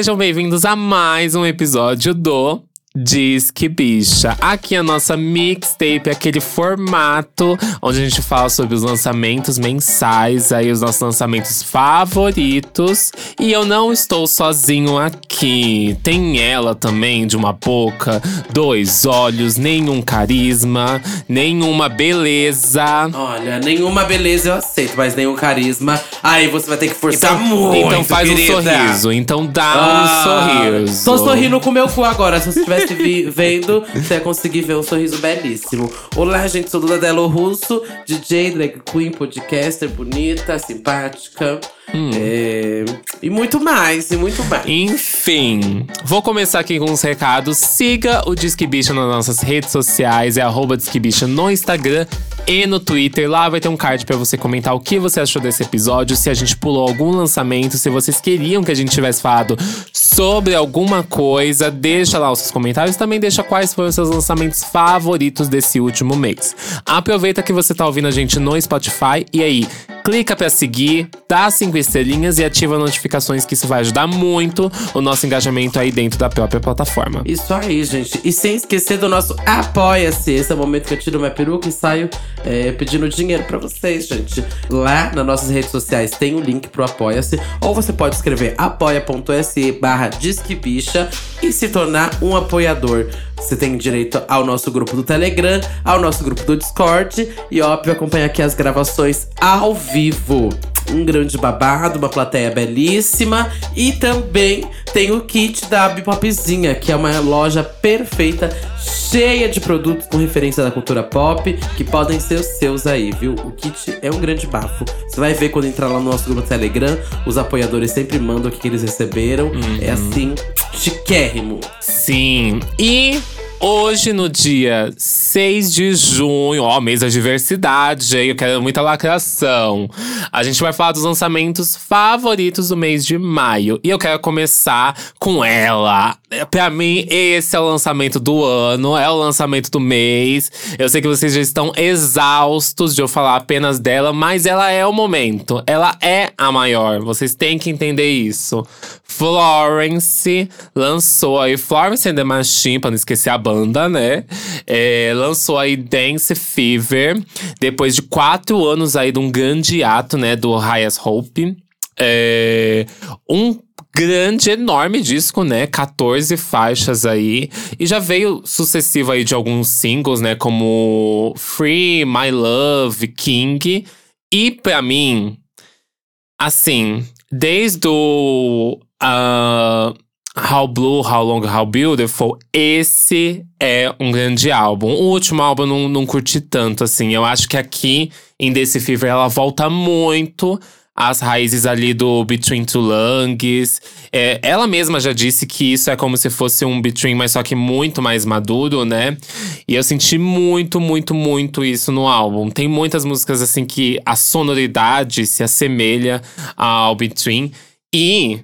Sejam bem-vindos a mais um episódio do Diz que bicha. Aqui a nossa mixtape, aquele formato onde a gente fala sobre os lançamentos mensais, aí os nossos lançamentos favoritos. E eu não estou sozinho aqui. Tem ela também, de uma boca, dois olhos, nenhum carisma, nenhuma beleza. Olha, nenhuma beleza eu aceito, mas nenhum carisma. Aí você vai ter que forçar Então, muito. então faz querida. um sorriso. Então dá Ah, um sorriso. Tô sorrindo com o meu cu agora. Se você estivesse vi- vendo, você ia conseguir ver um sorriso belíssimo. Olá, gente. Sou Duda Delo Russo, DJ, drag queen, podcaster, bonita, simpática. Hum. É, E muito mais, e muito mais. Enfim, vou começar aqui com uns recados. Siga o Disque Bicha nas nossas redes sociais, é arroba Disque Bicha no Instagram e no Twitter. Lá vai ter um card pra você comentar o que você achou desse episódio, se a gente pulou algum lançamento, se vocês queriam que a gente tivesse falado sobre alguma coisa. Deixa lá os seus comentários, também deixa quais foram os seus lançamentos favoritos desse último mês. Aproveita que você tá ouvindo a gente no Spotify e aí, clica pra seguir, dá cinco estrelinhas e ativa notificações que isso vai ajudar muito o nosso engajamento aí dentro da própria plataforma. Isso aí, gente. E sem esquecer do nosso Apoia-se. Esse é o momento que eu tiro minha peruca e saio é, pedindo dinheiro pra vocês, gente. Lá nas nossas redes sociais tem o link pro Apoia-se. Ou você pode escrever apoia.se disquebicha e se tornar um apoiador. Você tem direito ao nosso grupo do Telegram, ao nosso grupo do Discord e, óbvio, acompanhar aqui as gravações ao vivo um grande babado, uma plateia belíssima. E também tem o kit da Bipopzinha, que é uma loja perfeita, cheia de produtos com referência da cultura pop, que podem ser os seus aí, viu? O kit é um grande bafo. Você vai ver quando entrar lá no nosso grupo Telegram, os apoiadores sempre mandam o que, que eles receberam. É assim, chiquérrimo. Sim, e hoje no dia 6 de junho, ó, mês da diversidade, hein? eu quero muita lacração. A gente vai falar dos lançamentos favoritos do mês de maio. E eu quero começar com ela. Pra mim, esse é o lançamento do ano, é o lançamento do mês. Eu sei que vocês já estão exaustos de eu falar apenas dela, mas ela é o momento. Ela é a maior. Vocês têm que entender isso. Florence lançou aí Florence and the Machine, pra não esquecer a né? É, lançou aí Dance Fever, depois de quatro anos aí de um grande ato, né? Do Highest Hope. É, um grande, enorme disco, né? 14 faixas aí. E já veio sucessivo aí de alguns singles, né? Como Free, My Love, King. E pra mim, assim, desde o ah, How Blue, How Long, How Beautiful, esse é um grande álbum. O último álbum eu não, não curti tanto, assim. Eu acho que aqui, em Desse Fever, ela volta muito às raízes ali do Between Two Lungs. É, ela mesma já disse que isso é como se fosse um Between, mas só que muito mais maduro, né? E eu senti muito, muito, muito isso no álbum. Tem muitas músicas assim que a sonoridade se assemelha ao Between. E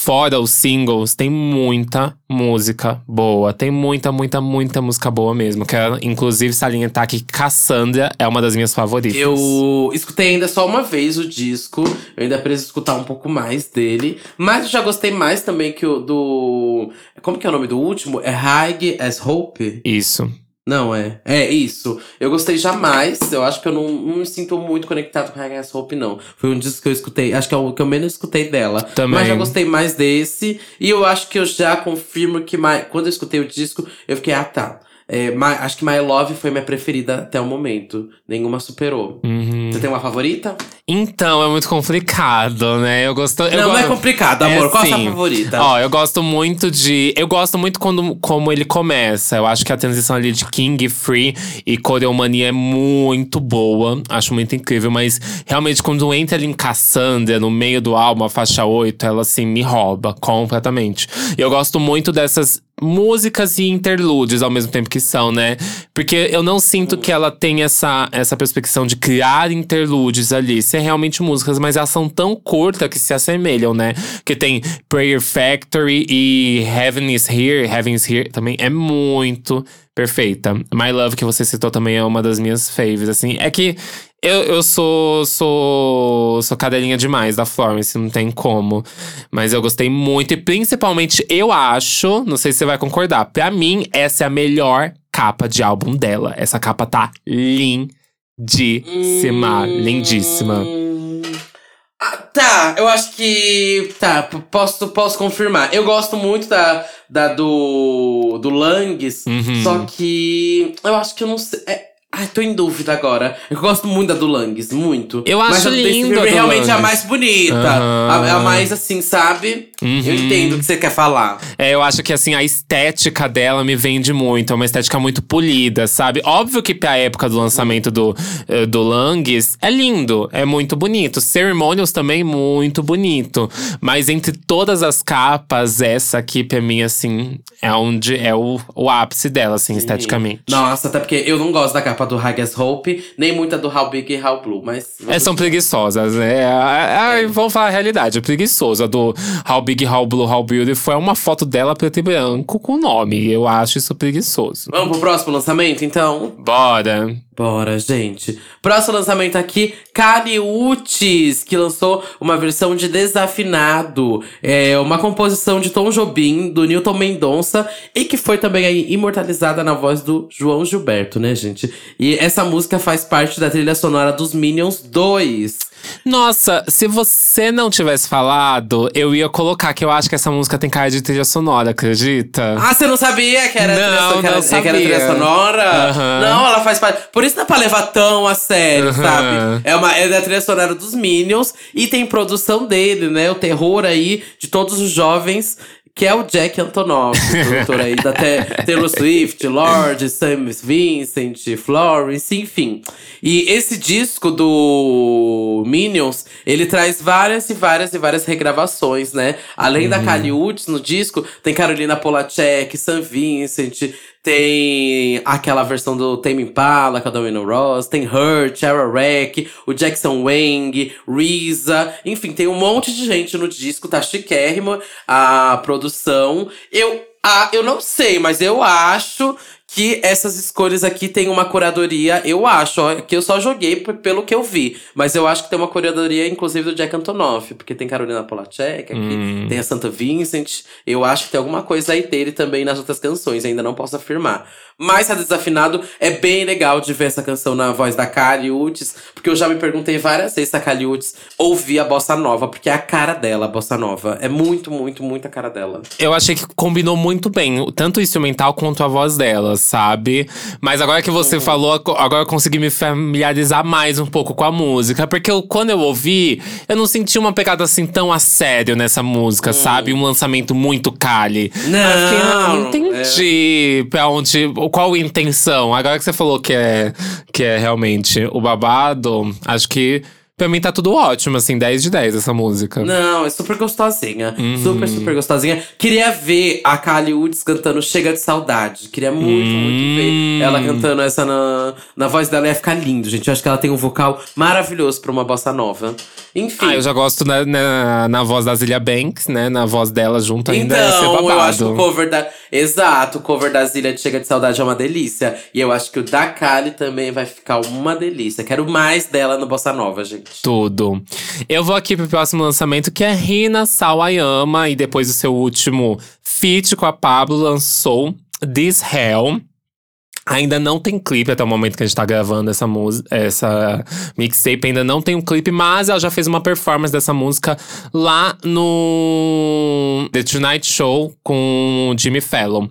Fora os singles, tem muita música boa. Tem muita, muita, muita música boa mesmo. Quero, inclusive, salientar que Cassandra é uma das minhas favoritas. Eu escutei ainda só uma vez o disco. Eu ainda preciso escutar um pouco mais dele. Mas eu já gostei mais também que o do. Como que é o nome do último? É High as Hope? Isso. Não, é. É isso. Eu gostei jamais. Eu acho que eu não, não me sinto muito conectado com as Hope, não. Foi um disco que eu escutei. Acho que é o que eu menos escutei dela. Também. Mas já gostei mais desse. E eu acho que eu já confirmo que mais, quando eu escutei o disco, eu fiquei, ah tá. É, My- acho que My Love foi minha preferida até o momento. Nenhuma superou. Uhum. Você tem uma favorita? Então, é muito complicado, né? Eu gosto. eu não, não é complicado, É amor. Qual a sua assim, favorita? Ó, eu gosto muito de. Eu gosto muito quando como ele começa. Eu acho que a transição ali de King, Free e Coreomania é muito boa. Acho muito incrível. Mas realmente, quando entra ali em Cassandra, no meio do álbum, a faixa 8, ela assim me rouba completamente. E eu gosto muito dessas músicas e interlúdios ao mesmo tempo que são, né? Porque eu não sinto que ela tem essa, essa perspectiva de criar interlúdios ali, ser realmente músicas, mas elas são tão curtas que se assemelham, né? Que tem Prayer Factory e Heaven is Here, Heaven is Here também é muito perfeita. My Love, que você citou também, é uma das minhas faves, assim. É que Eu, eu sou, sou, sou cadelinha demais da Florence, não tem como. Mas eu gostei muito. E principalmente, eu acho, não sei se você vai concordar, pra mim, essa é a melhor capa de álbum dela. Essa capa tá lindíssima. Hum... Lindíssima. Ah, tá, eu acho que. Tá, posso, posso confirmar. Eu gosto muito da, da do. do Langs, uhum. só que. Eu acho que eu não sei. É, Ai, tô em dúvida agora. Eu gosto muito da do Langs, muito. Eu acho Mas a lindo. Mas realmente é a mais bonita. Uhum. A, a, mais assim, sabe? Uhum. Eu entendo o que você quer falar. É, eu acho que assim, a estética dela me vende muito. É uma estética muito polida, sabe? Óbvio que pra época do lançamento do, uh, do Langs é lindo, é muito bonito. Ceremonials também, muito bonito. Mas entre todas as capas, essa aqui, pra mim, assim, é onde é o, o ápice dela, assim, Sim. esteticamente. Nossa, até porque eu não gosto da capa do Haggis Hope, nem muita do How Big e How Blue, mas. É, são preguiçosas, né? É, é, vamos falar a realidade, é preguiçosa. Do How Big, How Blue, How Beautiful é uma foto dela preto e branco com nome. Eu acho isso preguiçoso. Vamos pro próximo lançamento, então? Bora! Bora, gente. Próximo lançamento aqui, Kali Uchis, que lançou uma versão de Desafinado. É uma composição de Tom Jobim, do Newton Mendonça, e que foi também aí imortalizada na voz do João Gilberto, né, gente? E essa música faz parte da trilha sonora dos Minions 2. Nossa, se você não tivesse falado, eu ia colocar que eu acho que essa música tem cara de trilha sonora, acredita? Ah, você não sabia que era, não, trilha, não sabia. que era trilha sonora? Uhum. Não, ela faz parte. Por isso não é pra levar tão a sério, uhum. sabe? É, uma, é da trilha sonora dos Minions e tem produção dele, né? O terror aí de todos os jovens que é o Jack Antonoff, produtor aí da Taylor Swift, Lorde, Sam Vincent, Florence, enfim. E esse disco do Minions, ele traz várias e várias e várias regravações, né? Além uhum. da Kali Uchis no disco, tem Carolina Polacek, Sam Vincent, tem aquela versão do Tame Impala com a Domino Ross, tem Hurt, Era Rack, o Jackson Wang, Reza, enfim, tem um monte de gente no disco, tá chiquérrima a produção. Eu, ah, eu não sei, mas eu acho que essas escolhas aqui tem uma curadoria, eu acho, ó, que eu só joguei pelo que eu vi. Mas eu acho que tem uma curadoria, inclusive, do Jack Antonoff, porque tem Carolina Polacek aqui, hum. tem a Santa Vincent. Eu acho que tem alguma coisa aí dele também nas outras canções, ainda não posso afirmar. Mas a Desafinado é bem legal de ver essa canção na voz da Kali Uchis, porque eu já me perguntei várias vezes se a Kali Uchis ouvia a bossa nova, porque é a cara dela, a bossa nova. É muito, muito, muito a cara dela. Eu achei que combinou muito bem, tanto o instrumental quanto a voz dela, sabe? Mas agora que você falou, agora eu consegui me familiarizar mais um pouco com a música, porque eu, quando eu ouvi, eu não senti uma pegada assim tão a sério nessa música, uhum. sabe? Um lançamento muito Kali. Não, eu fiquei, ah, entendi é. pra onde qual a intenção? Agora que você falou que é, que é realmente o babado, acho que Pra mim tá tudo ótimo, assim, 10 de 10 essa música. Não, é super gostosinha. Uhum. Super, super gostosinha. Queria ver a Kali Woods cantando Chega de Saudade. Queria muito, uhum. muito ver hum. ela cantando essa na, na voz dela. Ia ficar lindo, gente. Eu acho que ela tem um vocal maravilhoso pra uma bossa nova. Enfim. Ah, eu já gosto na, na, na voz da Zilia Banks, né? Na voz dela junto ainda. Então, eu acho que o cover da. Exato, o cover da Zilia de Chega de Saudade é uma delícia. E eu acho que o da Kali também vai ficar uma delícia. Quero mais dela no Bossa Nova, gente. Tudo. Eu vou aqui pro próximo lançamento, que é Rina Sawayama. E depois do seu último feat com a Pablo, lançou This Hell. Ainda não tem clipe até o momento que a gente tá gravando essa música, essa mixtape ainda não tem um clipe, mas ela já fez uma performance dessa música lá no The Tonight Show com Jimmy Fallon.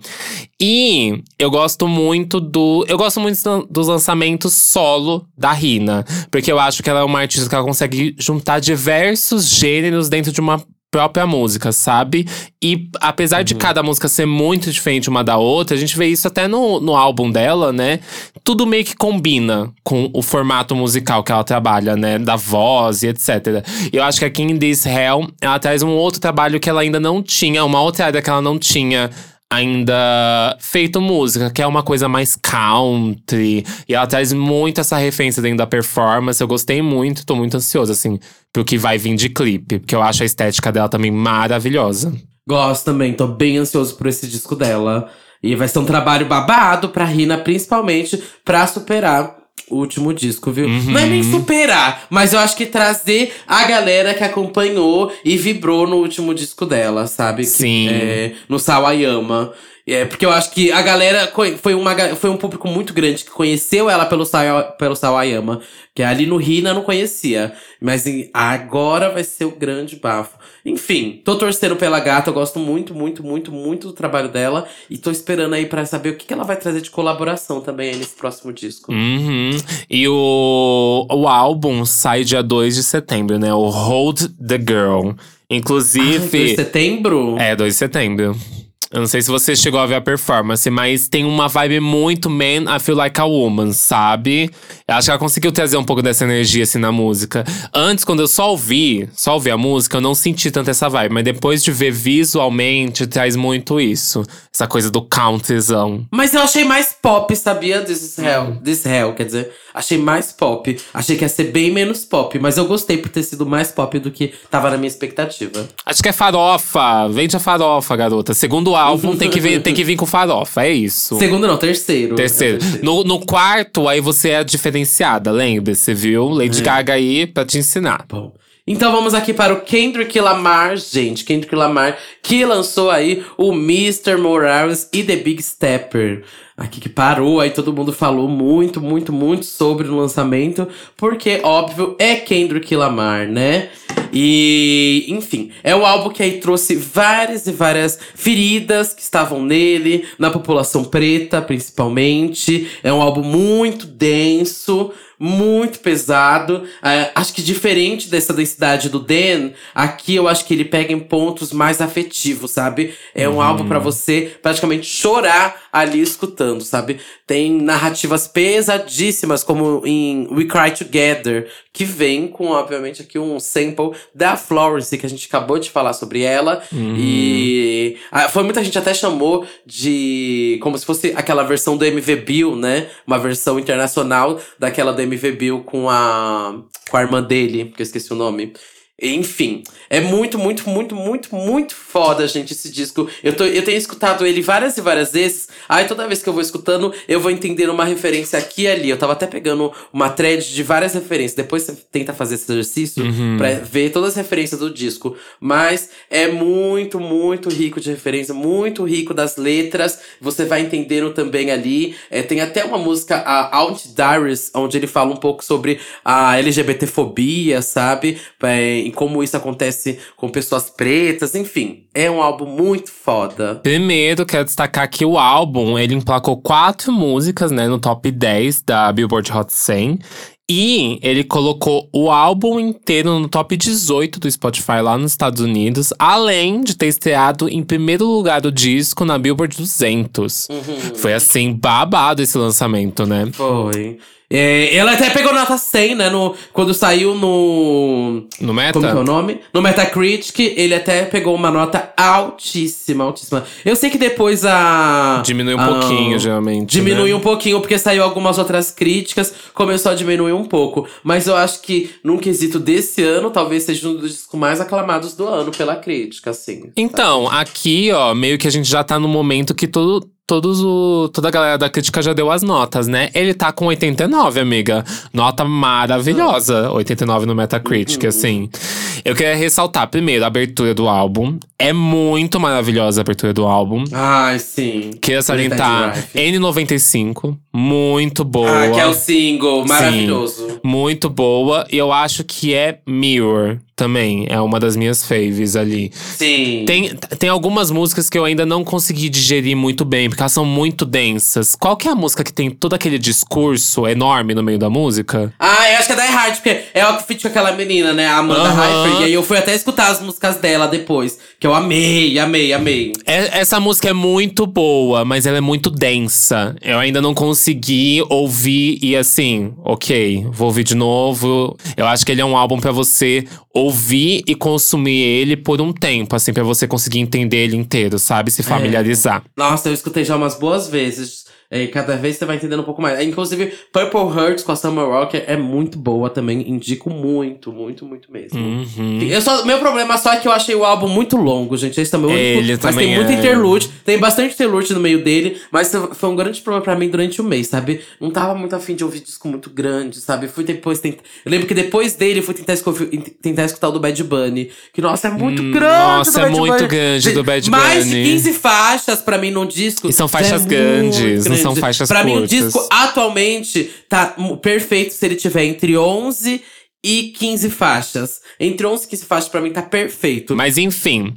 E eu gosto muito do. Eu gosto muito dos lançamentos solo da Rina. Porque eu acho que ela é uma artista que ela consegue juntar diversos gêneros dentro de uma própria música, sabe? E apesar uhum. de cada música ser muito diferente uma da outra, a gente vê isso até no, no álbum dela, né? Tudo meio que combina com o formato musical que ela trabalha, né? Da voz e etc. E eu acho que aqui em This Hell, ela traz um outro trabalho que ela ainda não tinha, uma outra área que ela não tinha ainda feito música, que é uma coisa mais country. E ela traz muito essa referência dentro da performance. Eu gostei muito, tô muito ansioso, assim, pro que vai vir de clipe. Porque eu acho a estética dela também maravilhosa. Gosto também, tô bem ansioso por esse disco dela. E vai ser um trabalho babado pra Rina, principalmente pra superar o último disco, viu? Não é nem superar, mas eu acho que trazer a galera que acompanhou e vibrou no último disco dela, sabe? Que, Sim. é, no Sawayama. É, porque eu acho que a galera foi, uma, foi um público muito grande que conheceu ela pelo, Sawa- pelo Sawayama. Que ali no Rina não conhecia. Mas agora vai ser o grande bafo. Enfim, tô torcendo pela gata. Eu gosto muito, muito, muito, muito do trabalho dela. E tô esperando aí pra saber o que, que ela vai trazer de colaboração também aí nesse próximo disco. Uhum. E o, o álbum sai dia 2 de setembro, né? O Hold the Girl. Ai, Inclusive. foi em setembro? É, 2 de setembro. Eu não sei se você chegou a ver a performance, mas tem uma vibe muito Man, I Feel Like a Woman, sabe? Eu acho que ela conseguiu trazer um pouco dessa energia assim na música. Antes, quando eu só ouvi, só ouvi a música, eu não senti tanto essa vibe. Mas depois de ver visualmente, traz muito isso. Essa coisa do countryzão. Mas eu achei mais pop, sabia? This is Hell. This Hell, quer dizer. Achei mais pop. Achei que ia ser bem menos pop. Mas eu gostei por ter sido mais pop do que tava na minha expectativa. Acho que é farofa. Vende a farofa, garota. Segundo álbum, tem que, vir, tem que vir com farofa. É isso. Segundo não, terceiro. Terceiro. É No, no quarto, aí você é diferenciada, lembre-se, viu? Lady Gaga aí pra te ensinar. Bom. Então vamos aqui para o Kendrick Lamar, gente. Kendrick Lamar, que lançou aí o Mr. Morales e The Big Stepper. Aqui que parou, aí todo mundo falou muito, muito, muito sobre o lançamento. Porque, óbvio, é Kendrick Lamar, né? E, enfim, é o álbum que aí trouxe várias e várias feridas que estavam nele, na população preta, principalmente. É um álbum muito denso, muito pesado. É, acho que diferente dessa densidade do Dan, aqui eu acho que ele pega em pontos mais afetivos, sabe? É um álbum pra você praticamente chorar ali escutando, sabe? Tem narrativas pesadíssimas, como em We Cry Together, que vem com, obviamente, aqui um sample da Florence, que a gente acabou de falar sobre ela. E ah, foi muita gente até chamou de como se fosse aquela versão do MV Bill, né? Uma versão internacional daquela do MV Bill com a com a irmã dele, que eu esqueci o nome. Enfim, é muito, muito, muito, muito, muito foda, gente, esse disco. Eu, tô, eu tenho escutado ele várias e várias vezes. Aí toda vez que eu vou escutando, eu vou entendendo uma referência aqui e ali. Eu tava até pegando uma thread de várias referências. Depois você tenta fazer esse exercício pra ver todas as referências do disco. Mas é muito, muito rico de referência, muito rico das letras. Você vai entendendo também ali. É, tem até uma música, a Out Diaries, onde ele fala um pouco sobre a LGBTfobia, sabe? É, e como isso acontece com pessoas pretas, enfim. É um álbum muito foda. Primeiro, quero destacar que o álbum, ele emplacou quatro músicas, né, no top 10 da Billboard Hot 100. E ele colocou o álbum inteiro no top 18 do Spotify lá nos Estados Unidos, além de ter estreado em primeiro lugar do disco na Billboard 200. Foi assim, babado esse lançamento, né? Foi. É, ela até pegou nota 100, né? No, quando saiu no. No Meta? Como que é o nome? No Metacritic, ele até pegou uma nota altíssima, altíssima. Eu sei que depois a. Diminui um a- pouquinho, geralmente. Diminui né? um pouquinho, porque saiu algumas outras críticas, começou a diminuir um pouco. Mas eu acho que, num quesito desse ano, talvez seja um dos discos mais aclamados do ano pela crítica, assim. Então, aqui, ó, meio que a gente já tá no momento que todo, todos o, toda a galera da crítica já deu as notas, né? Ele tá com 89, amiga. Nota maravilhosa. 89 no Metacritic, assim. Eu queria ressaltar, primeiro, a abertura do álbum. É muito maravilhosa a abertura do álbum. Ai, sim. Queria salientar N95. Muito boa. Ah, que é o single, maravilhoso. Muito boa. E eu acho que é Mirror também. É uma das minhas faves ali. Sim. Tem, tem algumas músicas que eu ainda não consegui digerir muito bem, porque elas são muito densas. Qual que é a música que tem todo aquele discurso enorme no meio da música? Ah, eu acho que é Die Hard, porque é o que feat com aquela menina, né? A Amanda Aham. Hyper. E aí eu fui até escutar as músicas dela depois. Que eu amei, amei, amei. É- essa música é muito boa, mas ela é muito densa. Eu ainda não consegui ouvir e assim, ok, vou ouvir de novo. Eu acho que ele é um álbum pra você ouvir e consumir ele por um tempo, assim, pra você conseguir entender ele inteiro, sabe? Se familiarizar. Nossa, eu escutei já umas boas vezes. É, cada vez você vai entendendo um pouco mais. Inclusive, Purple Hearts com a Summer Rocker é muito boa também. Indico muito, muito, muito mesmo. Uhum. Eu só, meu problema só é que eu achei o álbum muito longo, gente. Esse também é o único. Mas tem muito é. interlude. Tem bastante interlude no meio dele. Mas foi um grande problema pra mim durante o mês, sabe? Não tava muito afim de ouvir disco muito grande, sabe? Fui depois tentar. Eu lembro que depois dele fui tentar, esco- tentar escutar o do Bad Bunny. Que, nossa, é muito Hum, grande. nossa, é Bad muito Bunny. grande do Bad Mais de Bunny. 15 faixas pra mim num disco. E são já faixas é grandes, muito não são faixas Pra mim, um curtas. disco atualmente tá perfeito se ele tiver entre 11 e 15 faixas. Entre 11 e 15 faixas, pra mim, tá perfeito. Mas enfim.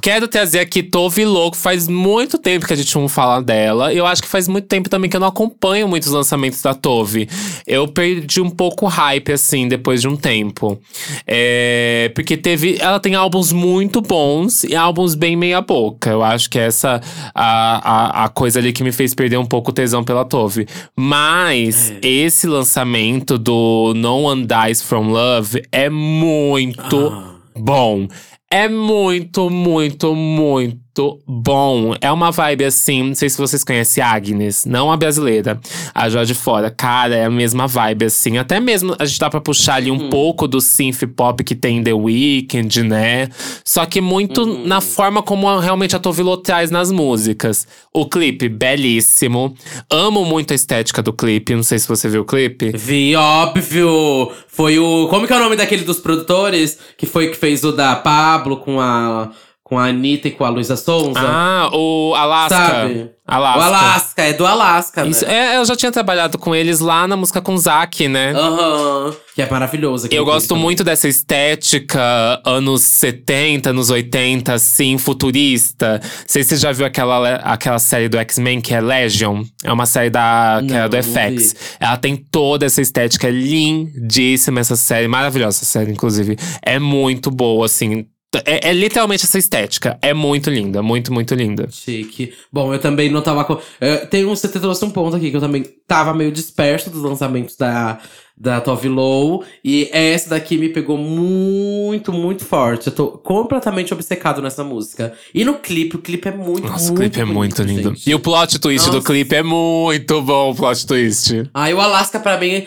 Quero trazer aqui Tove Louco. Faz muito tempo que a gente não fala dela. Eu acho que faz muito tempo também que eu não acompanho muitos lançamentos da Tove. Eu perdi um pouco o hype, assim, depois de um tempo. É, porque teve. Ela tem álbuns muito bons e álbuns bem meia-boca. Eu acho que essa a, a, a coisa ali que me fez perder um pouco o tesão pela Tove. Mas esse lançamento do No One Dies From Love é muito Ah. bom. É muito, muito, muito bom. É uma vibe assim. Não sei se vocês conhecem a Agnes, não a brasileira, a já de fora. Cara, é a mesma vibe assim. Até mesmo a gente dá pra puxar ali um pouco do synth pop que tem The Weeknd, né? Só que muito na forma como realmente a Tovilo traz nas músicas. O clipe, belíssimo. Amo muito a estética do clipe. Não sei se você viu o clipe. Vi, óbvio! Foi o. Como que é o nome daquele dos produtores? Que foi que fez o da Pablo com a. Com a Anitta e com a Luísa Sonza? Ah, o Alaska. Sabe? Alaska. O Alaska, é do Alaska, Isso, né? é, eu já tinha trabalhado com eles lá na música com Zack, né? Aham. Que é maravilhoso. Eu gosto também. muito dessa estética anos 70, anos 80, assim, futurista. Não sei se você já viu aquela, aquela série do X-Men que é Legion. É uma série da, que é Não, do não FX. vi. Ela tem toda essa estética é lindíssima, essa série. Maravilhosa essa série, inclusive. É muito boa, assim. É, é literalmente essa estética. É muito linda, muito, muito linda. Chique. Bom, eu também não tava com. É, tem um, você trouxe um ponto aqui que eu também tava meio disperso dos lançamentos da, da Tove Low. E essa daqui me pegou muito, muito forte. Eu tô completamente obcecado nessa música. E no clipe, o clipe é muito, Nossa, muito o clipe é muito lindo. gente. E o plot twist do Nossa. clipe é muito bom, o plot twist. Ah, e o Alaska, pra mim,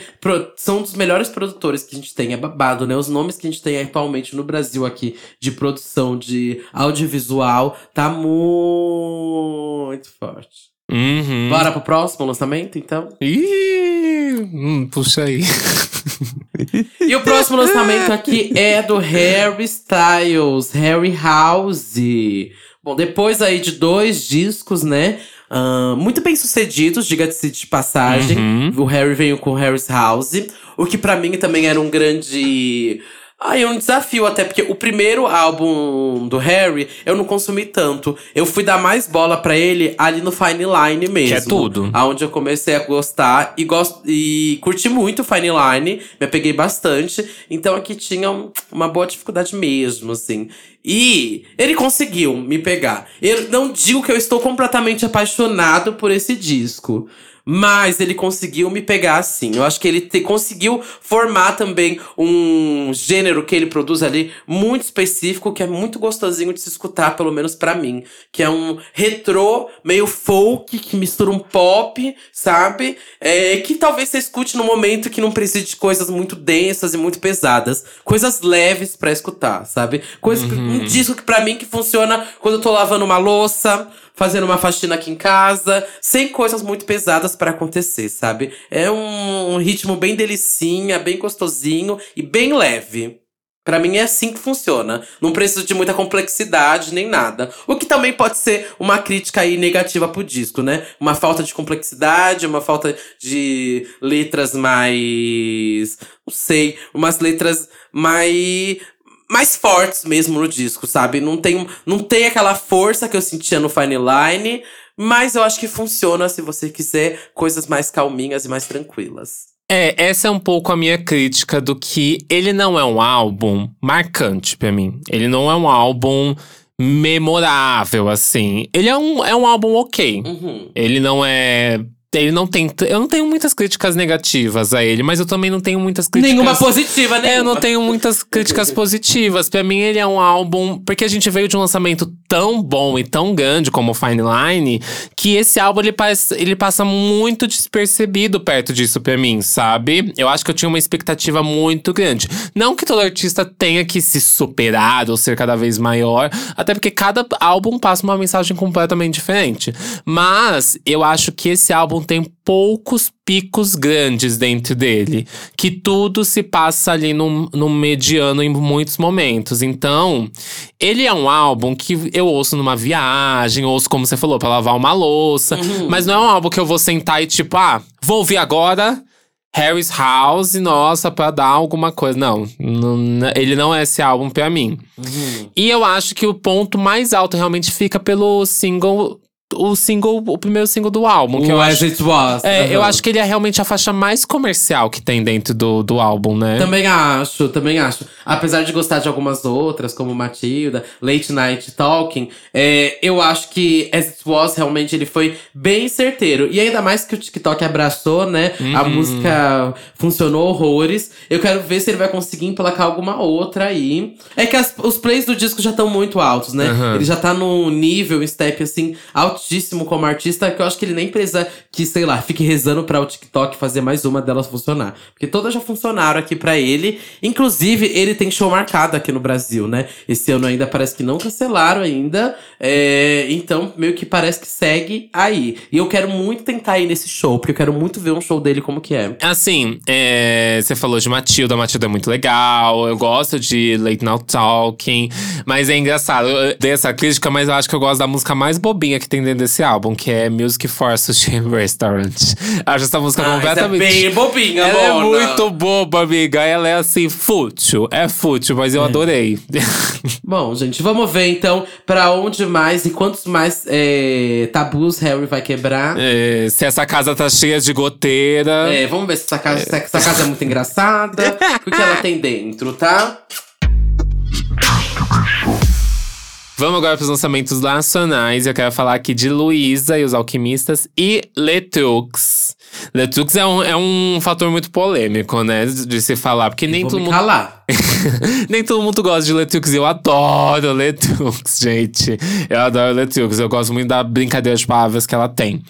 são um dos melhores produtores que a gente tem. É babado, né? Os nomes que a gente tem atualmente no Brasil aqui de produção de audiovisual tá muito forte. Uhum. Bora pro próximo lançamento, então? Ih, hum, puxa aí. E o próximo lançamento aqui é do Harry Styles, Harry House. Bom, depois aí de dois discos, né? ahn, muito bem sucedidos, diga-se de passagem. Uhum. O Harry veio com Harry's House. O que pra mim também era um grande. Ai, um desafio até, porque o primeiro álbum do Harry eu não consumi tanto. Eu fui dar mais bola pra ele ali no Fine Line mesmo. Que é tudo. Aonde eu comecei a gostar e, gosto, e curti muito o Fine Line, me apeguei bastante. Então aqui tinha um- uma boa dificuldade mesmo, assim. E ele conseguiu me pegar. Eu não digo que eu estou completamente apaixonado por esse disco. Mas ele conseguiu me pegar assim. Eu acho que ele te- conseguiu formar também um gênero que ele produz ali muito específico, que é muito gostosinho de se escutar, pelo menos pra mim. Que é um retrô, meio folk, que mistura um pop, sabe? É, que talvez você escute num momento que não precise de coisas muito densas e muito pesadas. Coisas leves pra escutar, sabe? Coisa que- um disco que pra mim que funciona quando eu tô lavando uma louça fazendo uma faxina aqui em casa, sem coisas muito pesadas pra acontecer, sabe? É um ritmo bem delicinha, bem gostosinho e bem leve. Pra mim é assim que funciona. Não preciso de muita complexidade nem nada. O que também pode ser uma crítica aí negativa pro disco, né? Uma falta de complexidade, uma falta de letras mais. Não sei, umas letras mais. Mais fortes mesmo no disco, sabe? Não tem, não tem aquela força que eu sentia no Fine Line, mas eu acho que funciona se você quiser coisas mais calminhas e mais tranquilas. É, essa é um pouco a minha crítica do que ele não é um álbum marcante pra mim. Ele não é um álbum memorável, assim. Ele é um, é um álbum ok. Uhum. Ele não é. Ele não tem. Eu não tenho muitas críticas negativas a ele, mas eu também não tenho muitas críticas. Nenhuma positiva, né? Eu não tenho muitas críticas positivas. Pra mim, ele é um álbum. Porque a gente veio de um lançamento tão bom e tão grande como Fine Line que esse álbum ele, ele passa muito despercebido perto disso pra mim, sabe? Eu acho que eu tinha uma expectativa muito grande. Não que todo artista tenha que se superar ou ser cada vez maior, até porque cada álbum passa uma mensagem completamente diferente. Mas eu acho que esse álbum tem poucos picos grandes dentro dele. Que tudo se passa ali no, no mediano em muitos momentos. Então, ele é um álbum que eu ouço numa viagem, ouço, como você falou, pra lavar uma louça. Uhum. Mas não é um álbum que eu vou sentar e tipo, ah, vou ouvir agora. Harry's House, nossa, pra dar alguma coisa. Não, não, ele não é esse álbum pra mim. Uhum. E eu acho que o ponto mais alto realmente fica pelo single. O single, o primeiro single do álbum. Que o eu As acho, It Was. é, eu Uhum. acho que ele é realmente a faixa mais comercial que tem dentro do, do álbum, né? Também acho, também acho. Apesar de gostar de algumas outras, como Matilda, Late Night Talking, é, eu acho que As It Was realmente ele foi bem certeiro. E ainda mais que o TikTok abraçou, né? A Uhum. música funcionou horrores. Eu quero ver se ele vai conseguir emplacar alguma outra aí. É que as- os plays do disco já estão muito altos, né? Uhum. Ele já tá num nível, um step assim, altíssimo como artista, que eu acho que ele nem precisa que, sei lá, fique rezando pra o TikTok fazer mais uma delas funcionar. Porque todas já funcionaram aqui pra ele. Inclusive, ele tem show marcado aqui no Brasil, né? Esse ano ainda parece que não cancelaram ainda. É, então, meio que parece que segue aí. E eu quero muito tentar ir nesse show, porque eu quero muito ver um show dele como que é. Assim, é, você falou de Matilda, Matilda é muito legal. Eu gosto de Late Now Talking. Mas é engraçado, eu dei essa crítica, mas eu acho que eu gosto da música mais bobinha que tem desse álbum, que é Music for Sushi Restaurant. Acho essa música Ah, completamente. essa é bem bobinha, Ela é Mona. muito boba, amiga. Ela é assim, fútil. É fútil, mas eu adorei. Bom, gente, vamos ver então pra onde mais e quantos mais é, tabus Harry vai quebrar. É, se essa casa tá cheia de goteira. É, vamos ver se essa casa, se essa casa é muito engraçada. o que ela tem dentro, tá? Vamos agora para os lançamentos nacionais. Eu quero falar aqui de Luísa e os Alquimistas e Letrux. Letrux é um, é um fator muito polêmico, né? De se falar, porque nem todo mundo. calar. Nem todo mundo gosta de Letrux. Eu adoro Letrux, gente. Eu adoro Letrux. Eu gosto muito da brincadeira de palavras que ela tem.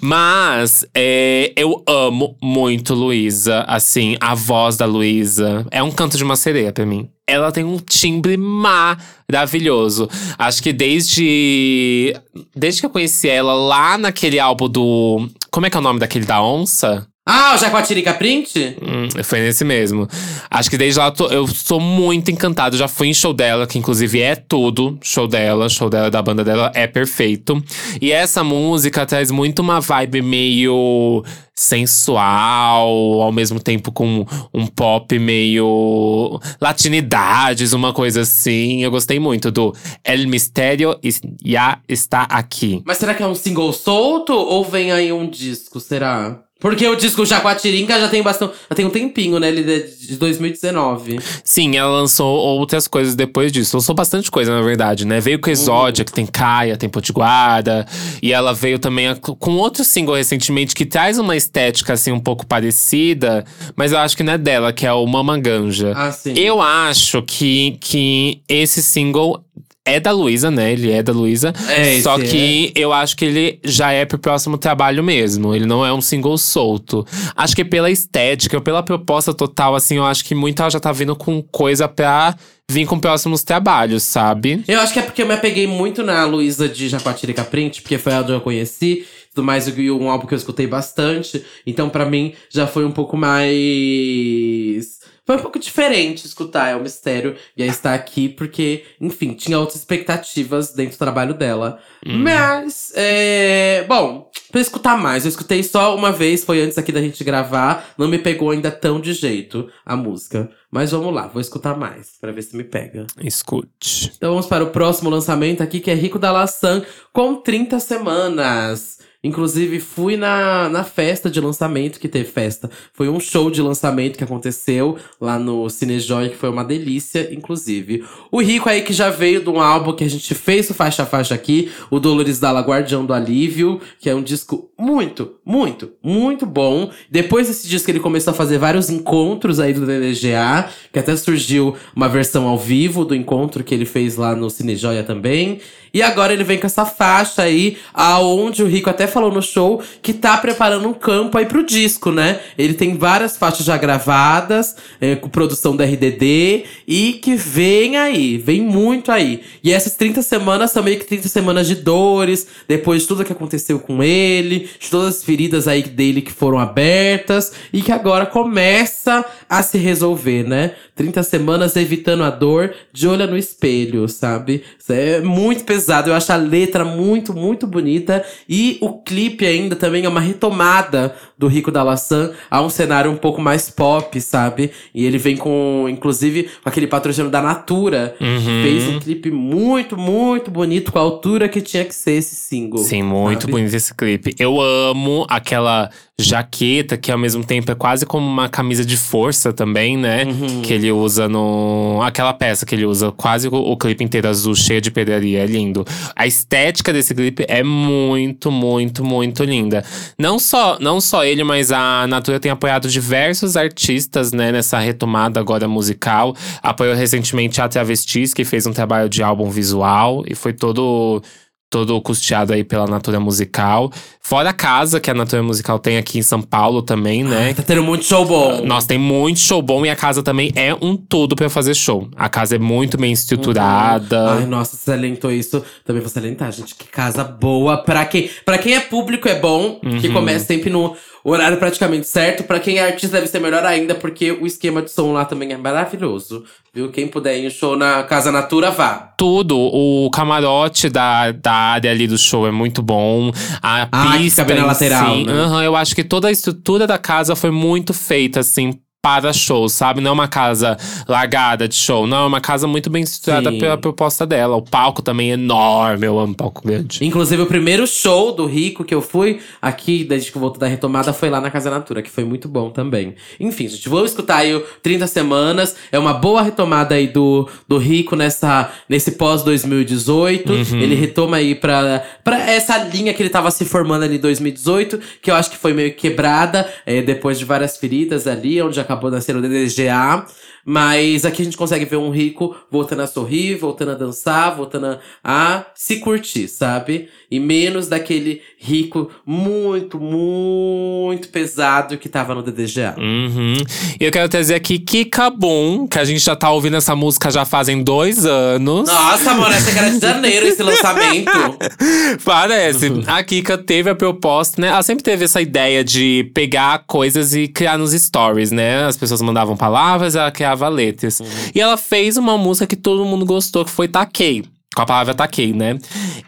Mas é, eu amo muito Luísa. Assim, a voz da Luísa é um canto de uma sereia pra mim. Ela tem um timbre maravilhoso. Acho que desde. Desde que eu conheci ela lá naquele álbum do. Como é que é o nome daquele da onça? Ah, o Jaguatirica Print? Hum, foi nesse mesmo. Acho que desde lá eu, tô- eu sou muito encantado. Já fui em show dela, que inclusive é tudo. Show dela, show dela da banda dela é perfeito. E essa música traz muito uma vibe meio sensual, ao mesmo tempo com um pop meio latinidades, uma coisa assim. Eu gostei muito do El Mistério Ya está aqui. Mas será que é um single solto ou vem aí um disco, será? Porque o disco Jaguatirica já tem bastante. Já tem um tempinho, né? Ele é de 2019. Sim, ela lançou outras coisas depois disso. Lançou bastante coisa, na verdade, né? Veio com Exódia, que tem Caia, tem Potiguara. E ela veio também com outro single recentemente que traz uma estética, assim, um pouco parecida. Mas eu acho que não é dela, que é o Mama Ganja. Ah, sim. Eu acho que, que esse single é da Luísa, né? Ele é da Luísa. É, Só que eu acho que ele já é pro próximo trabalho mesmo. Ele não é um single solto. Acho que pela estética, pela proposta total, assim, eu acho que muito ela já tá vindo com coisa pra vir com próximos trabalhos, sabe? Eu acho que é porque eu me apeguei muito na Luísa de Jaguatirica Print, porque foi a onde eu conheci, tudo mais, e um álbum que eu escutei bastante. Então, pra mim, já foi um pouco mais. Foi um pouco diferente escutar É o Mistério e aí estar aqui, porque, enfim, tinha outras expectativas dentro do trabalho dela. Mas, é. Bom, pra escutar mais, eu escutei só uma vez, foi antes aqui da gente gravar, não me pegou ainda tão de jeito a música. Mas vamos lá, vou escutar mais, pra ver se me pega. Escute. Então vamos para o próximo lançamento aqui, que é Rico da Laçã, com 30 semanas. Inclusive, fui na, na festa de lançamento, que teve festa. Foi um show de lançamento que aconteceu lá no Cinejoy, que foi uma delícia, inclusive. O Rico aí que já veio de um álbum que a gente fez o faixa a faixa aqui, o Dolores Dalla Guardião do Alívio, que é um disco muito, muito, muito bom. Depois desse disco ele começou a fazer vários encontros aí do DDGA, que até surgiu uma versão ao vivo do encontro que ele fez lá no Cine Joia também. E agora ele vem com essa faixa aí, aonde o Rico até falou no show que tá preparando um campo aí pro disco, né? Ele tem várias faixas já gravadas, é, com produção da RDD, e que vem aí, vem muito aí. E essas 30 semanas são meio que 30 semanas de dores, depois de tudo que aconteceu com ele, de todas as feridas aí dele que foram abertas, e que agora começa a se resolver, né? 30 semanas evitando a dor, de olho no espelho, sabe? Isso é muito pesado. Eu acho a letra muito, muito bonita. E o clipe ainda também é uma retomada do Rico da Laçã a um cenário um pouco mais pop, sabe? E ele vem com, inclusive, com aquele patrocínio da Natura. Uhum. Fez um clipe muito, muito bonito, com a altura que tinha que ser esse single. Sim, muito sabe? bonito esse clipe. Eu amo aquela jaqueta que ao mesmo tempo é quase como uma camisa de força também, né? Uhum. Que ele usa no. Aquela peça que ele usa quase o, o clipe inteiro azul, cheio de pedraria. É lindo. A estética desse clipe é muito, muito, muito linda. Não só, não só ele, mas a Natura tem apoiado diversos artistas, né, nessa retomada agora musical. Apoiou recentemente a Travestis, que fez um trabalho de álbum visual e foi todo todo custeado aí pela Natura Musical. Fora a casa que a Natura Musical tem aqui em São Paulo também, né? Tá tendo muito show bom. Nossa, tem muito show bom e a casa também é um tudo pra fazer show. A casa é muito bem estruturada. Ai, nossa, você salientou isso. Também vou salientar, gente. Que casa boa. Pra quem, pra quem é público é bom, que Uhum. começa sempre no horário praticamente certo. Pra quem é artista deve ser melhor ainda, porque o esquema de som lá também é maravilhoso. Viu? Quem puder ir em show na Casa Natura, vá. Tudo. O camarote da, da área ali do show é muito bom. A Ah, que pista. fica bem na lateral, né? aham, eu acho que toda a estrutura da casa foi muito feita, assim. Para show, sabe? Não é uma casa largada de show. Não, é uma casa muito bem estruturada Sim. pela proposta dela. O palco também é enorme. Eu amo palco grande. Inclusive, o primeiro show do Rico que eu fui aqui, desde que eu voltei da retomada, foi lá na Casa Natura, que foi muito bom também. Enfim, gente, vamos escutar aí o 30 Semanas. É uma boa retomada aí do, do Rico nessa, nesse pós-2018. Uhum. Ele retoma aí pra, pra essa linha que ele tava se formando ali em 2018, que eu acho que foi meio quebrada, é, depois de várias feridas ali, onde acabou nascendo o DDGA. Mas aqui a gente consegue ver um Rico voltando a sorrir, voltando a dançar, voltando a, a se curtir, sabe? E menos daquele Rico muito, muito pesado que tava no DDGA. Uhum. E eu quero trazer aqui Kika Boom, que a gente já tá ouvindo essa música já fazem dois anos. Nossa, amor, essa que era de janeiro esse lançamento. Parece. A Kika teve a proposta, né? Ela sempre teve essa ideia de pegar coisas e criar nos stories, né? As pessoas mandavam palavras, ela criava letras. E ela fez uma música que todo mundo gostou, que foi Taquei. Com a palavra taquei, né?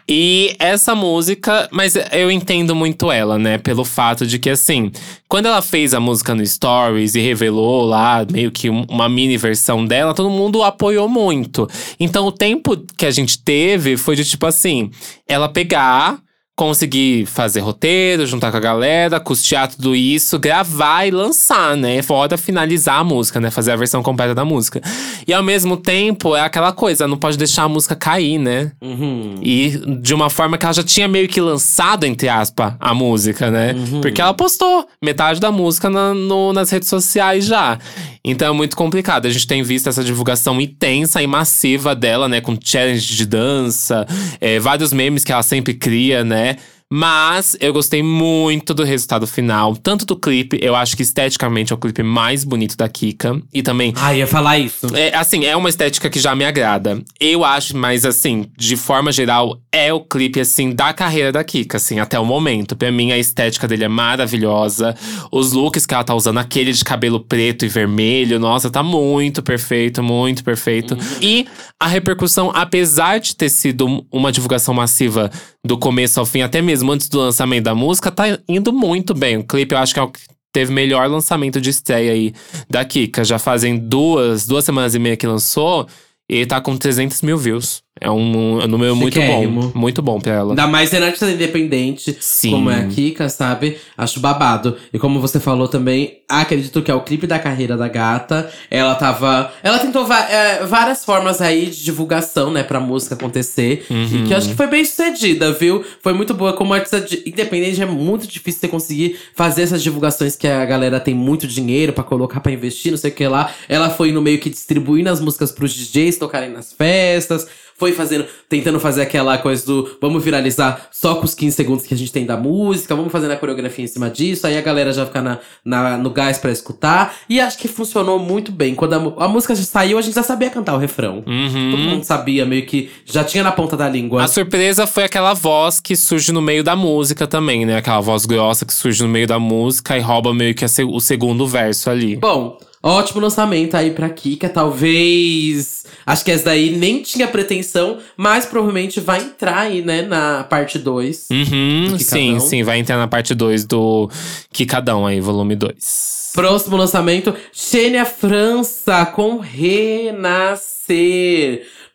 E essa música, mas eu entendo muito ela, né? Pelo fato de que, assim, quando ela fez a música no Stories e revelou lá meio que um- uma mini versão dela, todo mundo apoiou muito. Então o tempo que a gente teve foi de tipo assim, ela pegar. Conseguir fazer roteiro, juntar com a galera, custear tudo isso, gravar e lançar, né? Fora finalizar a música, né? Fazer a versão completa da música. E ao mesmo tempo, é aquela coisa, não pode deixar a música cair, né? Uhum. E de uma forma que ela já tinha meio que lançado, entre aspas, a música, né? Uhum. Porque ela postou metade da música na- no- nas redes sociais já. Então é muito complicado. A gente tem visto essa divulgação intensa e massiva dela, né? Com challenge de dança, é, vários memes que ela sempre cria, né? né? Mas eu gostei muito do resultado final, tanto do clipe, eu acho que esteticamente é o clipe mais bonito da Kika. E também Ah, ia falar isso. é, assim, é uma estética que já me agrada. Eu acho, mas assim, de forma geral, é o clipe, assim, da carreira da Kika, assim, até o momento. Pra mim, a estética dele é maravilhosa. Os looks que ela tá usando, aquele de cabelo preto e vermelho, nossa, tá muito perfeito, muito perfeito. E a repercussão, apesar de ter sido uma divulgação massiva do começo ao fim, até mesmo antes do lançamento da música, tá indo muito bem. O clipe, eu acho que é o que teve melhor lançamento de estreia aí da Kika. Já fazem duas, duas semanas e meia que lançou e tá com 300 mil views. É um, um número muito bom. Muito bom pra ela. Ainda mais sendo artista independente, Sim. como é a Kika, sabe? Acho babado. E como você falou também, acredito que é o clipe da carreira da gata. Ela tava. Ela tentou é, várias formas aí de divulgação, né, pra música acontecer. E que eu acho que foi bem sucedida, viu? Foi muito boa. Como artista de- independente, é muito difícil você conseguir fazer essas divulgações que a galera tem muito dinheiro pra colocar pra investir, não sei o que lá. Ela foi no meio que distribuindo as músicas pros DJs tocarem nas festas. Foi fazendo, tentando fazer aquela coisa do vamos viralizar só com os 15 segundos que a gente tem da música, vamos fazendo a coreografia em cima disso, aí a galera já fica na, na- no gás pra escutar. E acho que funcionou muito bem. Quando a, a música já saiu, a gente já sabia cantar o refrão. Todo Uhum. mundo sabia, meio que já tinha na ponta da língua. A surpresa foi aquela voz que surge no meio da música também, né? Aquela voz grossa que surge no meio da música e rouba meio que a o segundo verso ali. Bom, ótimo lançamento aí pra Kika. Talvez. Acho que essa daí nem tinha pretensão, mas provavelmente vai entrar aí, né, na parte 2. Uhum, sim, Quicadão. sim, vai entrar na parte 2 do Kikadão aí, volume 2. Próximo lançamento, Xênia França com Renascer.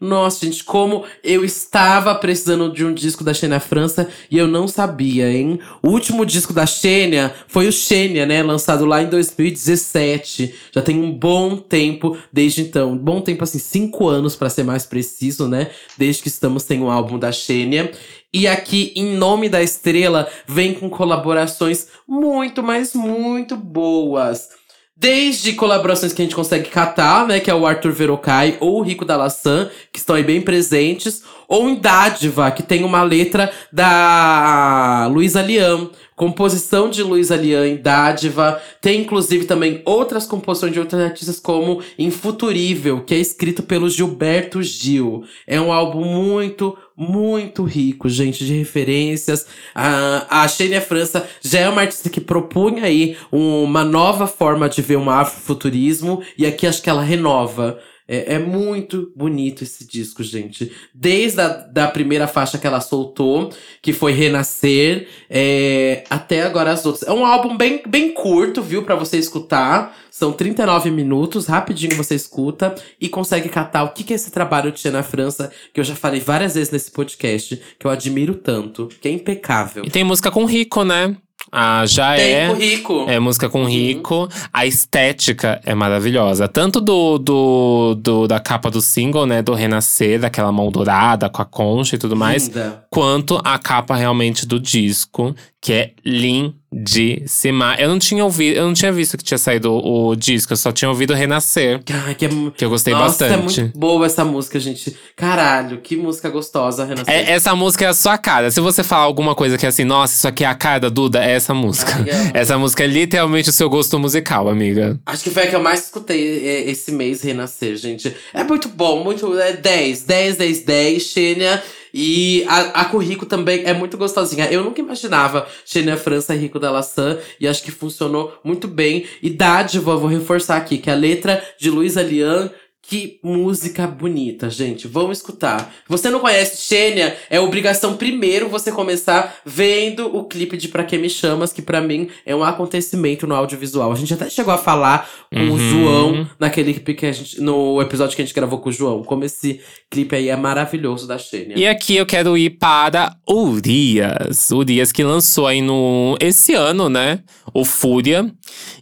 Nossa, gente, como eu estava precisando de um disco da Xênia França e eu não sabia, hein? O último disco da Xênia foi o Xênia, né? Lançado lá em 2017. Já tem um bom tempo desde então. Bom tempo, assim, cinco anos pra ser mais preciso, né? Desde que estamos sem um álbum da Xênia. E aqui, em nome da estrela, vem com colaborações muito, mas muito boas. Desde colaborações que a gente consegue catar, né? Que é o Arthur Verocai ou o Rico da Laçã, que estão aí bem presentes. Ou em Dádiva, que tem uma letra da Luísa Liam. Composição de Luísa Liam em Dádiva. Tem inclusive também outras composições de outros artistas, como Infuturível, que é escrito pelo Gilberto Gil. É um álbum muito, muito rico, gente, de referências. A, a Xênia França já é uma artista que propunha aí uma nova forma de ver um afrofuturismo. E aqui acho que ela renova. É, é muito bonito esse disco, gente. Desde a da primeira faixa que ela soltou, que foi Renascer, é, até agora as outras. É um álbum bem, bem curto, viu, Pra você escutar. São 39 minutos, rapidinho você escuta e consegue catar o que, que é esse trabalho de Xena França, que eu já falei várias vezes nesse podcast, que eu admiro tanto, que é impecável. E tem música com Rico, né? Ah, já Tem é. o Rico. É música com Uhum. Rico. A estética é maravilhosa. Tanto do, do, do- da capa do single, né? Do Renascer, daquela mão dourada com a concha e tudo mais. Linda. Quanto a capa realmente do disco, que é lindíssima. Eu não tinha ouvido, eu não tinha visto que tinha saído o, o disco, eu só tinha ouvido Renascer. Ai, que é, Que eu gostei Nossa, bastante. é muito boa essa música, gente. Caralho, que música gostosa, Renascer. É, essa música é a sua cara. Se você falar alguma coisa que é assim, nossa, isso aqui é a cara da Duda, é essa música. Ai, amo. essa música é literalmente o seu gosto musical, amiga. Acho que foi a que eu mais escutei é, esse mês, Renascer, gente. É muito bom, muito. É 10, 10, 10, 10, Xênia. E a, a com Rico também é muito gostosinha. Eu nunca imaginava Xênia França e Rico da Laçã. E acho que funcionou muito bem. E Dádiva, vou reforçar aqui, que a letra de Luísa Lian. Que música bonita, gente. Vamos escutar. Você não conhece Xênia, é obrigação primeiro você começar vendo o clipe de Pra Que Me Chamas, que pra mim é um acontecimento no audiovisual. A gente até chegou a falar com o Uhum. João naquele clipe que a gente. No episódio que a gente gravou com o João. Como esse clipe aí é maravilhoso da Xênia. E aqui eu quero ir para Urias. Urias que lançou aí no esse ano, né? O Fúria.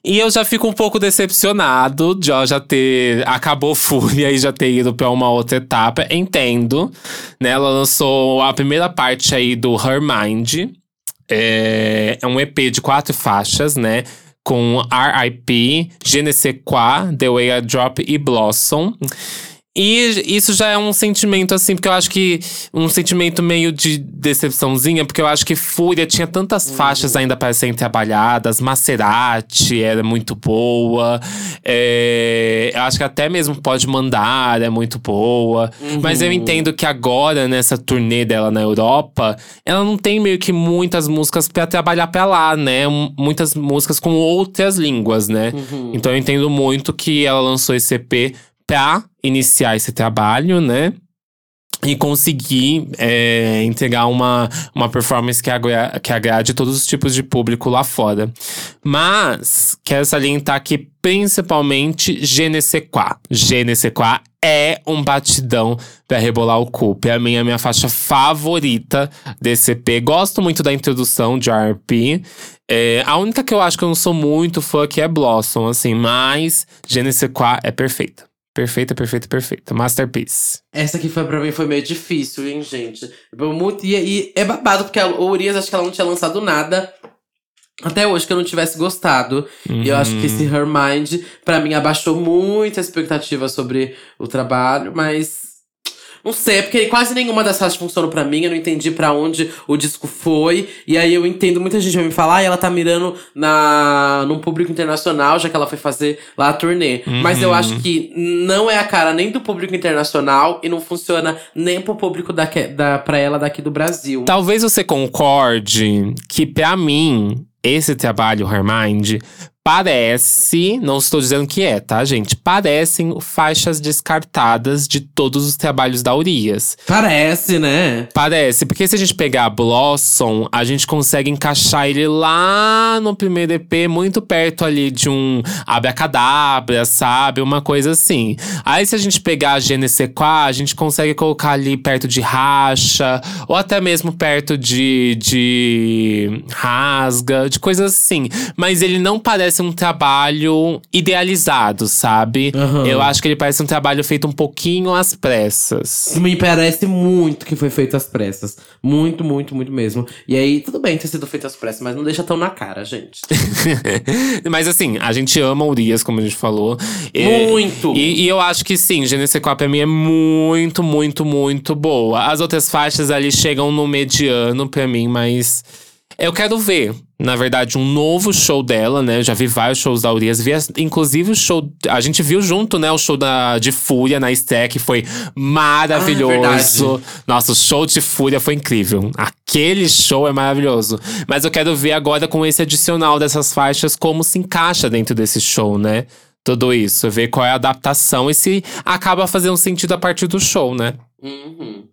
E eu já fico um pouco decepcionado de já ter acabou Fúria e já ter ido para uma outra etapa. Entendo, né? Ela lançou a primeira parte aí do Her Mind. É, é um EP de quatro faixas, né? Com R.I.P., Je ne sais quoi, The Way I Drop e Blossom. E isso já é um sentimento, assim, porque eu acho que. Um sentimento meio de decepçãozinha, porque eu acho que Fúria tinha tantas faixas ainda para serem trabalhadas. Maserati era muito boa. é, eu acho que até mesmo Pode Mandar é muito boa. Mas eu entendo que agora, nessa turnê dela na Europa, ela não tem meio que muitas músicas para trabalhar pra lá, né? Muitas músicas com outras línguas, né? Então eu entendo muito que ela lançou esse EP pra iniciar esse trabalho, né? e conseguir é, entregar uma, uma performance que, agra que agrade todos os tipos de público lá fora. Mas quero salientar que principalmente Je ne sais quoi. Je ne sais quoi é um batidão pra rebolar o cu. Pra mim, é a minha faixa favorita desse EP. Gosto muito da introdução de RP. É, a única que eu acho que eu não sou muito fã aqui é Blossom, assim. Mas Je ne sais quoi é perfeita. Perfeita, perfeita, perfeita. Masterpiece. Essa aqui foi pra mim foi meio difícil, hein, gente? Muito, e, e é babado, porque a Urias acho que ela não tinha lançado nada. Até hoje que eu não tivesse gostado. Uhum. E eu acho que esse Her Mind, pra mim, abaixou muito a expectativa sobre o trabalho, mas não sei, é porque quase nenhuma das faixas funcionou para mim. Eu não entendi para onde o disco foi. E aí eu entendo, muita gente vai me falar, e ela tá mirando na, num público internacional, já que ela foi fazer lá a turnê. Uhum. Mas eu acho que não é a cara nem do público internacional e não funciona nem pro público da, da, pra ela daqui do Brasil. Talvez você concorde que, pra mim, esse trabalho, Hermind, parece, não estou dizendo que é, tá, gente? Parecem faixas descartadas de todos os trabalhos da Urias. Parece, né? Parece, porque se a gente pegar Blossom, a gente consegue encaixar ele lá no primeiro EP, muito perto ali de um Abracadabra, sabe? Uma coisa assim. Aí se a gente pegar a Genesequa, a gente consegue colocar ali perto de Racha, ou até mesmo perto de, de Rasga, de coisas assim. Mas ele não parece um trabalho idealizado, sabe? Uhum. Eu acho que ele parece um trabalho feito um pouquinho às pressas. Me parece muito que foi feito às pressas. Muito, muito, muito mesmo. E aí, tudo bem ter sido feito às pressas, mas não deixa tão na cara, gente. mas assim, a gente ama Urias, como a gente falou. Muito! E, e eu acho que sim, Genesis Qual pra mim é muito, muito, muito boa. As outras faixas ali chegam no mediano pra mim, mas eu quero ver na verdade, um novo show dela, né? Eu já vi vários shows da Urias. Vi, inclusive, o show. A gente viu junto, né? O show da, de Fúria na Stack. Foi maravilhoso. Ah, Nossa, o show de Fúria foi incrível. Aquele show é maravilhoso. Mas eu quero ver agora com esse adicional dessas faixas como se encaixa dentro desse show, né? Tudo isso. Ver qual é a adaptação e se acaba fazendo sentido a partir do show, né? Uhum.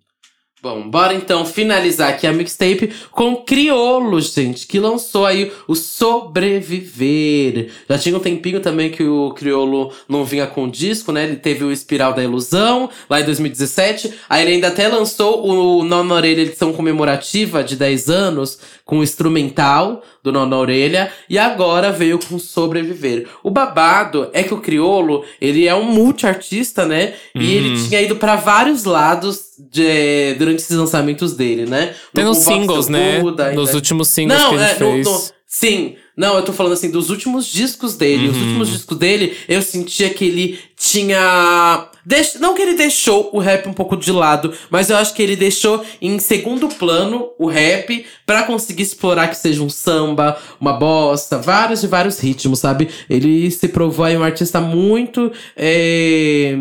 Bom, bora então finalizar aqui a mixtape com Criolo, gente, que lançou aí o Sobreviver. Já tinha um tempinho também que o Criolo não vinha com disco, né? Ele teve o Espiral da Ilusão, lá em 2017. Aí ele ainda até lançou o Nó na Orelha edição comemorativa de 10 anos, com o instrumental do Nó na Orelha. E agora veio com Sobreviver. O babado é que o Criolo, ele é um multiartista, né? E Uhum. ele tinha ido para vários lados de, durante esses lançamentos dele, né? Tem nos Box singles, né? Buda, Nos últimos singles não, que ele é, fez. no- sim. Não, eu tô falando assim, dos últimos discos dele. Os Uhum. últimos discos dele, eu sentia que ele tinha. Deix... Não que ele deixou o rap um pouco de lado, mas eu acho que ele deixou em segundo plano o rap pra conseguir explorar que seja um samba, uma bossa, vários e vários ritmos, sabe? Ele se provou aí um artista muito. é,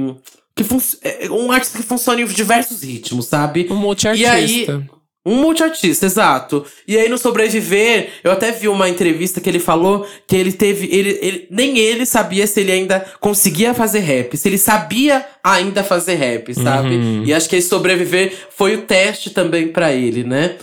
Que fun... é, um artista que funciona em diversos ritmos, sabe? Um multiartista. Um multiartista, exato. E aí no Sobreviver, eu até vi uma entrevista que ele falou que ele teve. Ele, ele, nem ele sabia se ele ainda conseguia fazer rap, se ele sabia ainda fazer rap, sabe? Uhum. E acho que esse Sobreviver foi o teste também pra ele, né?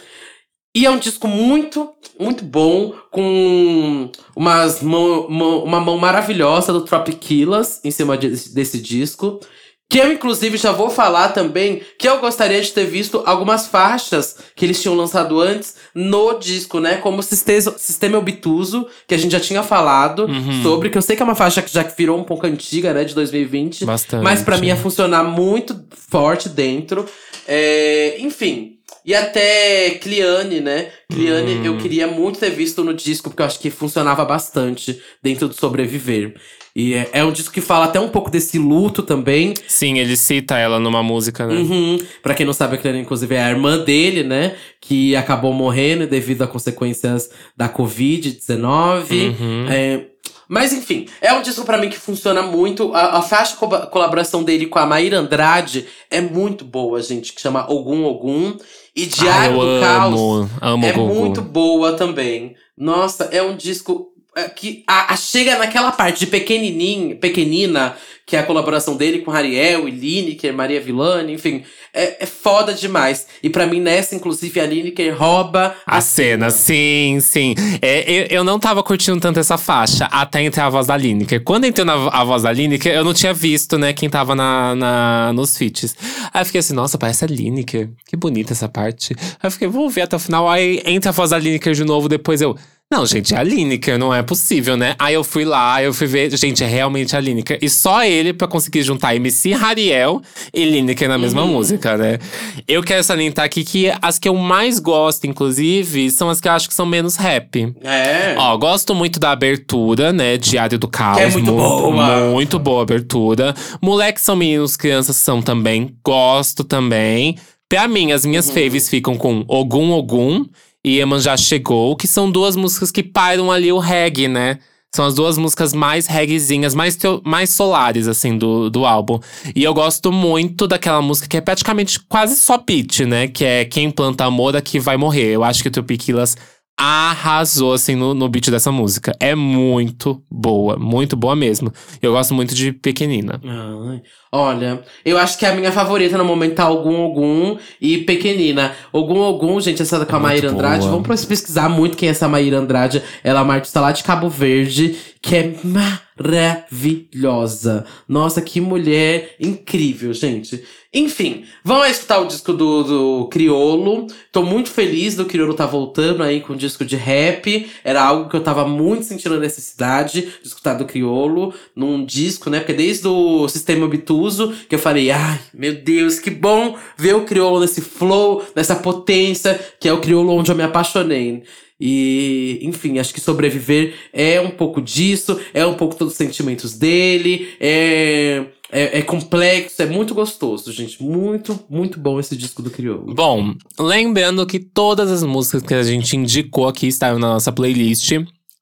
E é um disco muito, muito bom, com umas mão, mão- uma mão maravilhosa do Tropiquilas em cima de- desse disco. Que eu, inclusive, já vou falar também que eu gostaria de ter visto algumas faixas que eles tinham lançado antes no disco, né? Como Sistema, Sistema Obtuso, que a gente já tinha falado Uhum. sobre, que eu sei que é uma faixa que já virou um pouco antiga, né? De 2020. Bastante. Mas pra mim ia funcionar muito forte dentro. É, enfim. E até Cliane, né? Cliane Hum. eu queria muito ter visto no disco, porque eu acho que funcionava bastante dentro do Sobreviver. E é, é um disco que fala até um pouco desse luto também. Sim, ele cita ela numa música, né? Uhum. Pra quem não sabe, a Cliane, inclusive, é a irmã dele, né? Que acabou morrendo devido a consequências da Covid-19. Uhum. É, mas enfim, é um disco pra mim que funciona muito. A, a faixa co colaboração dele com a Maíra Andrade é muito boa, gente, que chama Ogum Ogum. E Diário do Caos amo, amo é Gugu. muito boa também. Nossa, é um disco. É, que a, a chega naquela parte de pequenininho, pequenina, que é a colaboração dele com Ariel e Lineker, Maria Villani, enfim, é, é foda demais. E para mim, nessa, inclusive, a Lineker rouba a, a cena. cena. Sim, sim. É, eu, eu não tava curtindo tanto essa faixa até entrar a voz da Lineker. Quando entrou na, a voz da Lineker, eu não tinha visto, né, quem tava na, na, nos feats. Aí eu fiquei assim, nossa, parece a Lineker. Que bonita essa parte. Aí eu fiquei, vou ver até o final. Aí entra a voz da Lineker de novo, depois eu. Não, gente, é a Lineker, não é possível, né? Aí eu fui lá, eu fui ver, gente, é realmente a Lineker. E só ele pra conseguir juntar MC Hariel e Lineker na mesma uhum. música, né? Eu quero salientar aqui que as que eu mais gosto, inclusive, são as que eu acho que são menos rap. É. Ó, gosto muito da abertura, né? Diário do Caos. Que é muito, muito boa. Muito boa abertura. Moleques são meninos, crianças são também. Gosto também. Pra mim, as minhas uhum. faves ficam com Ogum Ogum e já Chegou, que são duas músicas que pairam ali o reggae, né? São as duas músicas mais reggaezinhas, mais, mais solares, assim, do, do álbum. E eu gosto muito daquela música que é praticamente quase só beat, né? Que é Quem Planta Amor Aqui Vai Morrer. Eu acho que o Tropiquilas arrasou, assim, no, no beat dessa música. É muito boa, muito boa mesmo. Eu gosto muito de Pequenina. Ai. Olha, eu acho que a minha favorita no momento tá Ogum Ogum e Pequenina. Ogum Ogum, gente, essa com a Maíra Andrade. Boa. Vamos pesquisar muito quem é essa Maíra Andrade. Ela é uma artista lá de Cabo Verde, que é maravilhosa. Nossa, que mulher incrível, gente. Enfim, vamos escutar o disco do, do Criolo. Tô muito feliz do Criolo tá voltando aí com o disco de rap. Era algo que eu tava muito sentindo a necessidade de escutar do Criolo num disco, né? Porque desde o Sistema Obtuso que eu falei, ai, meu Deus, que bom ver o Criolo nesse flow, nessa potência, que é o Criolo onde eu me apaixonei. E, enfim, acho que sobreviver é um pouco disso, é um pouco todos os sentimentos dele, é, é, é, complexo, é muito gostoso, gente. Muito, muito bom esse disco do Crioulo. Bom, lembrando que todas as músicas que a gente indicou aqui estão na nossa playlist.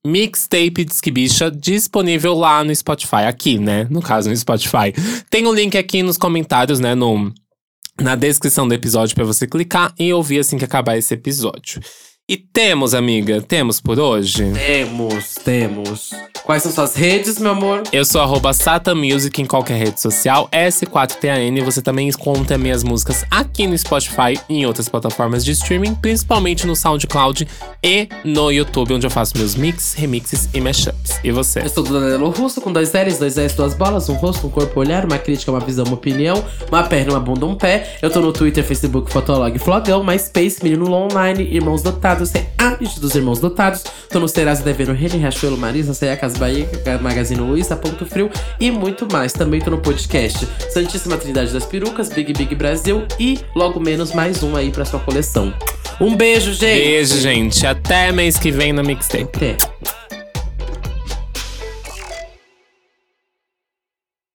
Mixtape Disque Bicha disponível lá no Spotify, aqui, né? No caso, no Spotify. Tem o um link aqui nos comentários, né? No, na descrição do episódio para você clicar e ouvir assim que acabar esse episódio. E temos, amiga, temos por hoje? Temos, temos. Quais são suas redes, meu amor? Eu sou arroba Music em qualquer rede social, S4TAN. Você também encontra minhas músicas aqui no Spotify e em outras plataformas de streaming, principalmente no SoundCloud e no YouTube, onde eu faço meus mix, remixes e mashups. E você? Eu sou do Danilo Russo, com dois L's, dois S, duas bolas, um rosto, um corpo, um olhar, uma crítica, uma visão, uma opinião, uma perna, uma bunda, um pé. Eu tô no Twitter, Facebook, Fotolog, Flogão, MySpace, Menino Online, Irmãos Dotados, é a dos Irmãos Dotados. Tô no Serasa devendo Rene, Riachuelo, Marisa, Ceia, Casa Bahia, Magazine Luiza, Ponto Frio e muito mais. Também tô no podcast Santíssima Trindade das Perucas, Big Big Brasil e logo menos mais um aí pra sua coleção. Um beijo, gente! Beijo, gente. Até mês que vem na Mixtape. Até.